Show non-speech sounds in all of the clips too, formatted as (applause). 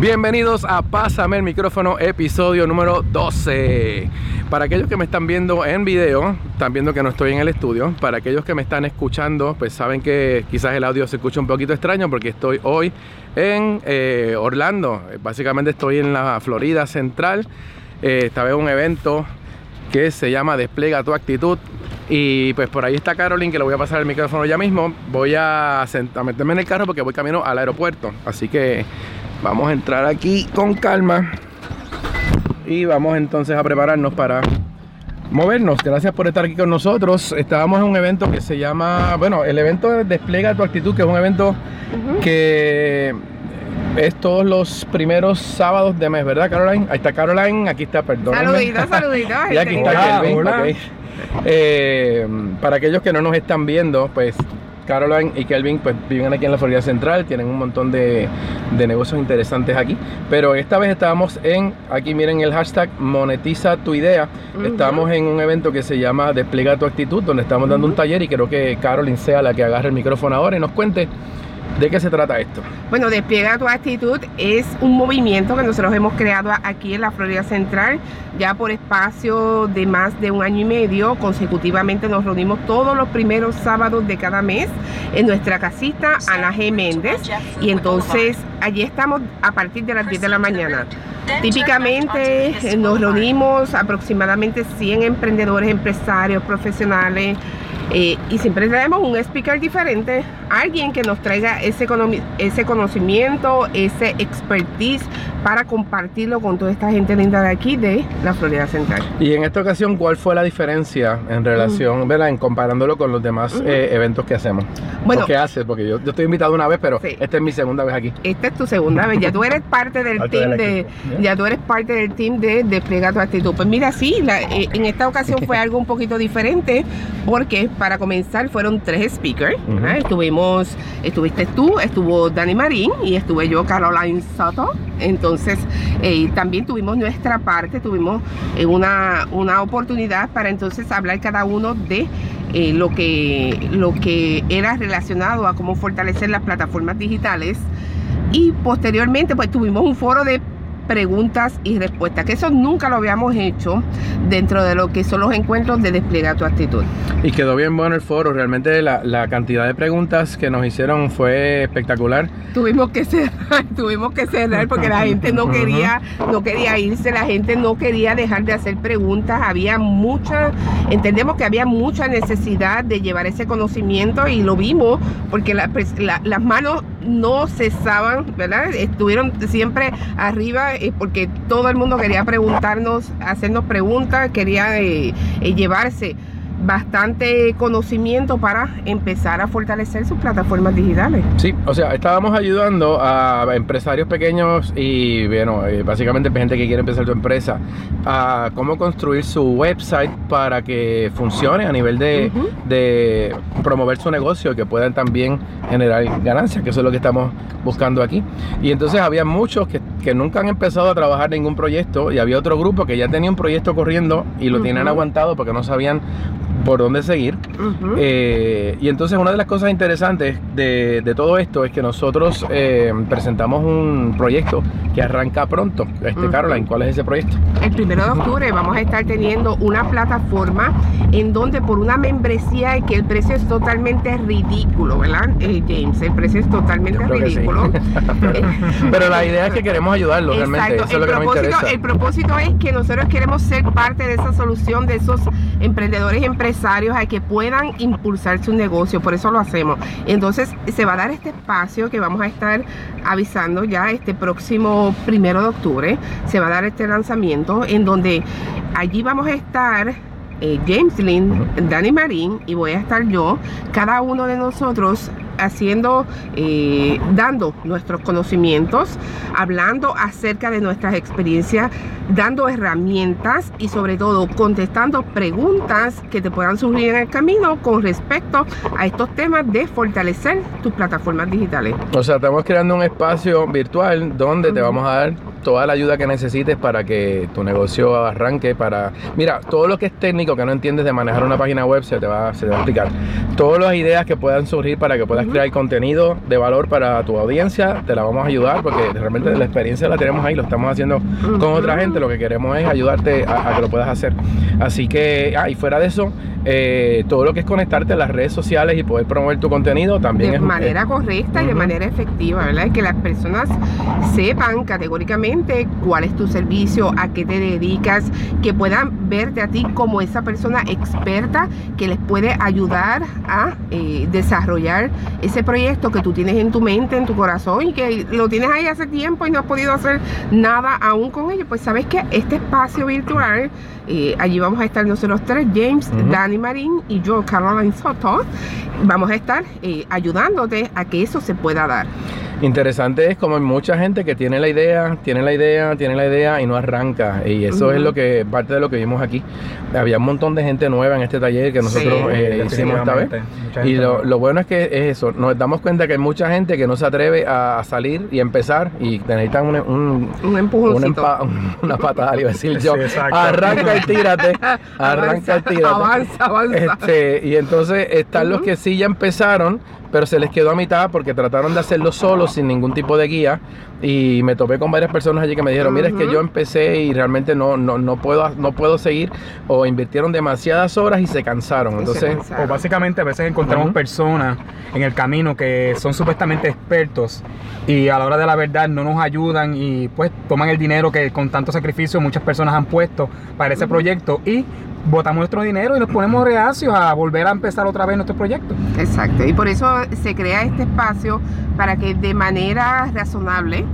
Bienvenidos a Pásame el micrófono, episodio número 12. Para aquellos que me están viendo en video, están viendo que no estoy en el estudio. Para aquellos que me están escuchando, pues saben que quizás el audio se escucha un poquito extraño porque estoy hoy en eh, Orlando. Básicamente estoy en la Florida Central. Eh, estaba en un evento que se llama Despliega tu actitud. Y pues por ahí está Caroline, que le voy a pasar el micrófono ya mismo. Voy a, a meterme en el carro porque voy camino al aeropuerto. Así que Vamos a entrar aquí con calma. Y vamos entonces a prepararnos para movernos. Gracias por estar aquí con nosotros. Estábamos en un evento que se llama, bueno, el evento Despliega tu actitud, que es un evento que es todos los primeros sábados de mes, ¿verdad, Caroline? Ahí está Caroline, aquí está, perdón. Saluditos, (laughs) saluditos. y aquí está Kelvin. Eh, para aquellos que no nos están viendo, pues Caroline y Kelvin pues viven aquí en la Florida Central, tienen un montón de, negocios interesantes aquí, pero esta vez estábamos en, aquí miren el hashtag monetiza tu idea, estamos en un evento que se llama Despliega tu actitud, donde estamos dando un taller y creo que Caroline sea la que agarre el micrófono ahora y nos cuente ¿De qué se trata esto? Bueno, Despliega tu actitud es un movimiento que nosotros hemos creado aquí en la Florida Central, ya por espacio de más de un año y medio. Consecutivamente nos reunimos todos los primeros sábados de cada mes en nuestra casita Ana G. Méndez. Y entonces allí estamos a partir de las 10 de la mañana. Típicamente nos reunimos aproximadamente 100 emprendedores, empresarios, profesionales, eh, y siempre tenemos un speaker diferente, alguien que nos traiga ese, ese conocimiento, ese expertise para compartirlo con toda esta gente linda de aquí de la Florida Central. Y en esta ocasión, ¿cuál fue la diferencia en relación, ¿verdad? En comparándolo con los demás eh, eventos que hacemos? Bueno, ¿qué haces? Porque yo, yo, estoy invitado una vez, pero esta es mi segunda vez aquí. Esta es tu segunda vez, ya tú eres parte del (laughs) team de, ya tú eres parte del team de Despliega tu actitud. Pues mira, sí, eh, en esta ocasión (laughs) fue algo un poquito diferente porque para comenzar fueron tres speakers. Estuvimos, estuviste tú, estuvo Dani Marín y estuve yo, Caroline Soto. Entonces, eh, también tuvimos nuestra parte, tuvimos eh, una, una, oportunidad para entonces hablar cada uno de eh, lo, que, lo que era relacionado a cómo fortalecer las plataformas digitales. Y posteriormente, pues tuvimos un foro de preguntas y respuestas, que eso nunca lo habíamos hecho dentro de lo que son los encuentros de desplegar tu actitud. Y quedó bien bueno el foro, realmente la, cantidad de preguntas que nos hicieron fue espectacular. Tuvimos que cerrar, (laughs) tuvimos que cerrar porque la gente no quería, no quería irse, la gente no quería dejar de hacer preguntas, había mucha, entendemos que había mucha necesidad de llevar ese conocimiento y lo vimos porque pues, las manos no cesaban, ¿verdad? Estuvieron siempre arriba eh, porque todo el mundo quería preguntarnos, hacernos preguntas, quería eh, eh, llevarse bastante conocimiento para empezar a fortalecer sus plataformas digitales. Sí, o sea, estábamos ayudando a empresarios pequeños y, bueno, eh, básicamente gente que quiere empezar su empresa a cómo construir su website para que funcione a nivel de, de promover su negocio y que puedan también generar ganancias, que eso es lo que estamos buscando aquí. Y entonces había muchos que, que nunca han empezado a trabajar ningún proyecto y había otro grupo que ya tenía un proyecto corriendo y lo tienen aguantado porque no sabían por dónde seguir. Eh, y entonces una de las cosas interesantes de, todo esto es que nosotros eh, presentamos un proyecto que arranca pronto. Este, Caroline, ¿cuál es ese proyecto? El primero de octubre vamos a estar teniendo una plataforma en donde por una membresía que el precio es totalmente ridículo, ¿verdad, eh, James? El precio es totalmente ridículo. (laughs) Pero la idea es que queremos ayudarlo realmente. Eso el, es lo propósito, que el propósito es que nosotros queremos ser parte de esa solución de esos emprendedores y empresarios a que puedan impulsar su negocio, por eso lo hacemos. Entonces se va a dar este espacio que vamos a estar avisando ya este próximo primero de octubre, se va a dar este lanzamiento en donde allí vamos a estar eh, James Lynn, Danny Marín y voy a estar yo, cada uno de nosotros haciendo, eh, dando nuestros conocimientos, hablando acerca de nuestras experiencias, dando herramientas y sobre todo contestando preguntas que te puedan surgir en el camino con respecto a estos temas de fortalecer tus plataformas digitales. O sea, estamos creando un espacio virtual donde te vamos a dar toda la ayuda que necesites para que tu negocio arranque. Para Mira, todo lo que es técnico que no entiendes de manejar una página web se te va, se te va a explicar. Todas las ideas que puedan surgir para que puedas crear contenido de valor para tu audiencia, te la vamos a ayudar porque realmente la experiencia la tenemos ahí, lo estamos haciendo con otra gente. Lo que queremos es ayudarte a, a que lo puedas hacer. Así que, ah, y fuera de eso, eh, todo lo que es conectarte a las redes sociales y poder promover tu contenido también de es manera correcta y de manera efectiva, ¿verdad? Que las personas sepan categóricamente cuál es tu servicio, a qué te dedicas, que puedan verte a ti como esa persona experta que les puede ayudar a eh, desarrollar ese proyecto que tú tienes en tu mente, en tu corazón y que lo tienes ahí hace tiempo y no has podido hacer nada aún con ello. Pues sabes que este espacio virtual, eh, allí vamos a estar nosotros tres, James, Dani, Marín y yo, Caroline Soto, vamos a estar eh, ayudándote a que eso se pueda dar. Interesante es como hay mucha gente que tiene la idea, tiene la idea, tiene la idea y no arranca. Y eso es lo que, parte de lo que vimos aquí. Había un montón de gente nueva en este taller que nosotros eh, hicimos esta vez. Y lo, bueno es que es eso, nos damos cuenta que hay mucha gente que no se atreve a salir y empezar y necesitan un, un, un empujoncito. una patada, iba a decir (laughs) yo. arranca y tírate, (laughs) arranca y tírate. Avanza, avanza. Este, y entonces están los que sí ya empezaron pero se les quedó a mitad porque trataron de hacerlo solo sin ningún tipo de guía. Y me topé con varias personas allí que me dijeron, mira, es que yo empecé y realmente no, no, no, puedo, no puedo seguir o invirtieron demasiadas horas y se cansaron. Entonces, o básicamente a veces encontramos personas en el camino que son supuestamente expertos y a la hora de la verdad no nos ayudan y pues toman el dinero que con tanto sacrificio muchas personas han puesto para ese proyecto y botamos nuestro dinero y nos ponemos reacios a volver a empezar otra vez nuestro proyecto. Exacto, y por eso se crea este espacio para que de manera razonable,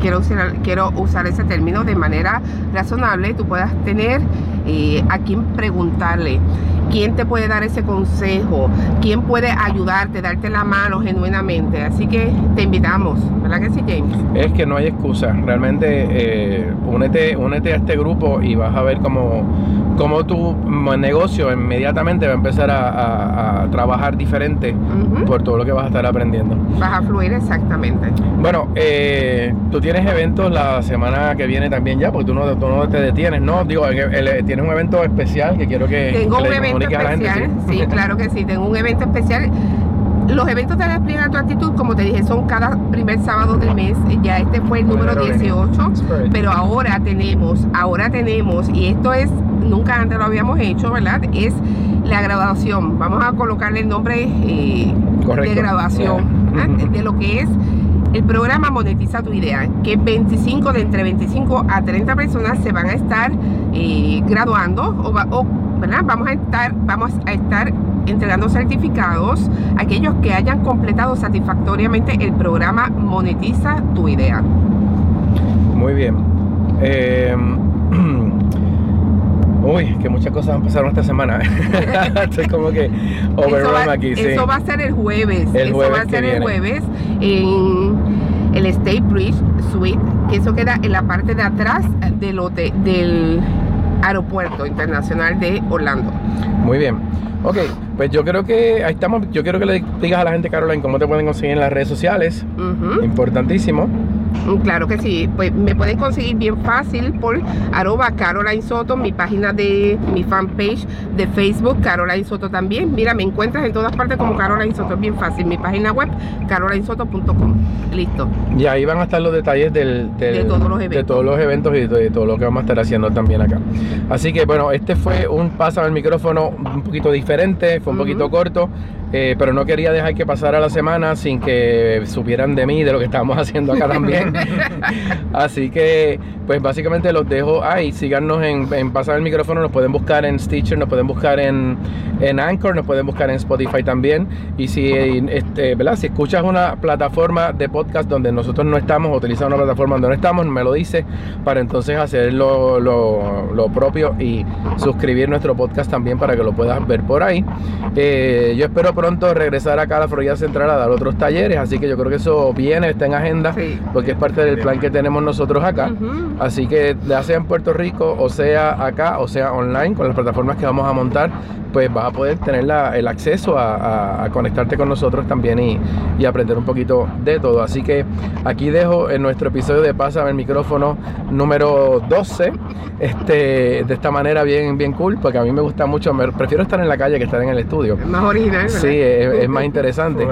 quiero usar, quiero usar ese término, de manera razonable tú puedas tener eh, a quien preguntarle quién te puede dar ese consejo, quién puede ayudarte, darte la mano genuinamente. Así que te invitamos, ¿verdad que sí, James? Es que no hay excusa. Realmente eh, únete, únete a este grupo y vas a ver cómo, cómo tu negocio inmediatamente va a empezar a, trabajar diferente por todo lo que vas a estar aprendiendo. Vas a fluir exactamente. Bueno, eh, tú tienes eventos la semana que viene también ya, porque tú no, tú no te detienes, ¿no? Digo, tienes un evento especial que quiero que... Tengo un evento especial. ¿sí? claro que sí. Tengo un evento especial. Los eventos de Despliega tu actitud, como te dije, son cada primer sábado del mes. Ya este fue el número 18, pero ahora tenemos, ahora tenemos, y esto es, nunca antes lo habíamos hecho, ¿verdad? Es la graduación. Vamos a colocarle el nombre eh, de graduación de lo que es el programa Monetiza tu Idea, que 25 de entre 25 a 30 personas se van a estar eh, graduando o, o Vamos a estar, vamos a estar entregando certificados a aquellos que hayan completado satisfactoriamente el programa Monetiza tu idea. Muy bien. Eh, uy, que muchas cosas empezaron esta semana. (laughs) Estoy como que overrun aquí. Eso va a ser el jueves. eso va a ser el jueves en el State Bridge Suite, que eso queda en la parte de atrás del hotel, del Aeropuerto Internacional de Orlando. Muy bien. Ok, pues yo creo que ahí estamos. Yo quiero que le digas a la gente, Caroline, cómo te pueden conseguir en las redes sociales. Importantísimo. Mm, claro que sí, pues me pueden conseguir bien fácil por arroba Caroline Soto, mi página de mi fanpage de Facebook, Caroline Soto también. Mira, me encuentras en todas partes como Caroline Soto, es bien fácil. Mi página web, carolinesoto.com. Listo. Y ahí van a estar los detalles del, de, todos los eventos. de todos los eventos y de todo lo que vamos a estar haciendo también acá. Así que bueno, este fue un paso al micrófono un poquito diferente, fue un poquito corto. Eh, pero no quería dejar que pasara la semana sin que supieran de mí, de lo que estábamos (laughs) haciendo acá también. (laughs) Así que, pues básicamente los dejo ahí. Síganos en, Pasar el Micrófono, nos pueden buscar en Stitcher, nos pueden buscar en, en Anchor, nos pueden buscar en Spotify también. Y si, este, ¿verdad? si escuchas una plataforma de podcast donde nosotros no estamos, utilizando una plataforma donde no estamos, me lo dice para entonces hacer lo, lo, propio y suscribir nuestro podcast también para que lo puedas ver por ahí. Eh, yo espero pronto regresar acá a la Florida Central a dar otros talleres, así que yo creo que eso viene, está en agenda, porque es parte del plan que tenemos nosotros acá. Así que ya sea en Puerto Rico, o sea acá, o sea online, con las plataformas que vamos a montar, pues vas a poder tener el acceso a, conectarte con nosotros también y, y, aprender un poquito de todo. Así que aquí dejo en nuestro episodio de Pásame el micrófono número 12, este, de esta manera bien, bien cool, porque a mí me gusta mucho, me, prefiero estar en la calle que estar en el estudio. Es más original. Sí, es, más (laughs) interesante.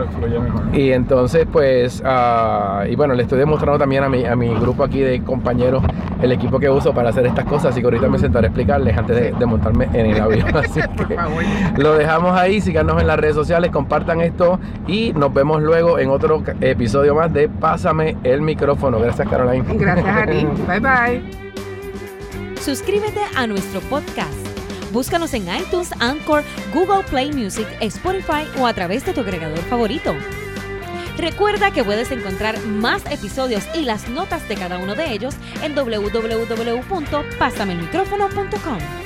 y entonces, pues, uh, y bueno, le estoy demostrando también a mi, a mi grupo aquí de compañeros el equipo que uso para hacer estas cosas, así que ahorita me sentaré a explicarles antes de, montarme en el avión. (laughs) Así que lo dejamos ahí, síganos en las redes sociales, compartan esto y nos vemos luego en otro episodio más de Pásame el micrófono. Gracias, Caroline. Gracias a ti. (laughs) bye bye. Suscríbete a nuestro podcast. Búscanos en iTunes, Anchor, Google Play Music, Spotify o a través de tu agregador favorito. Recuerda que puedes encontrar más episodios y las notas de cada uno de ellos en www.pasamelmicrófono.com.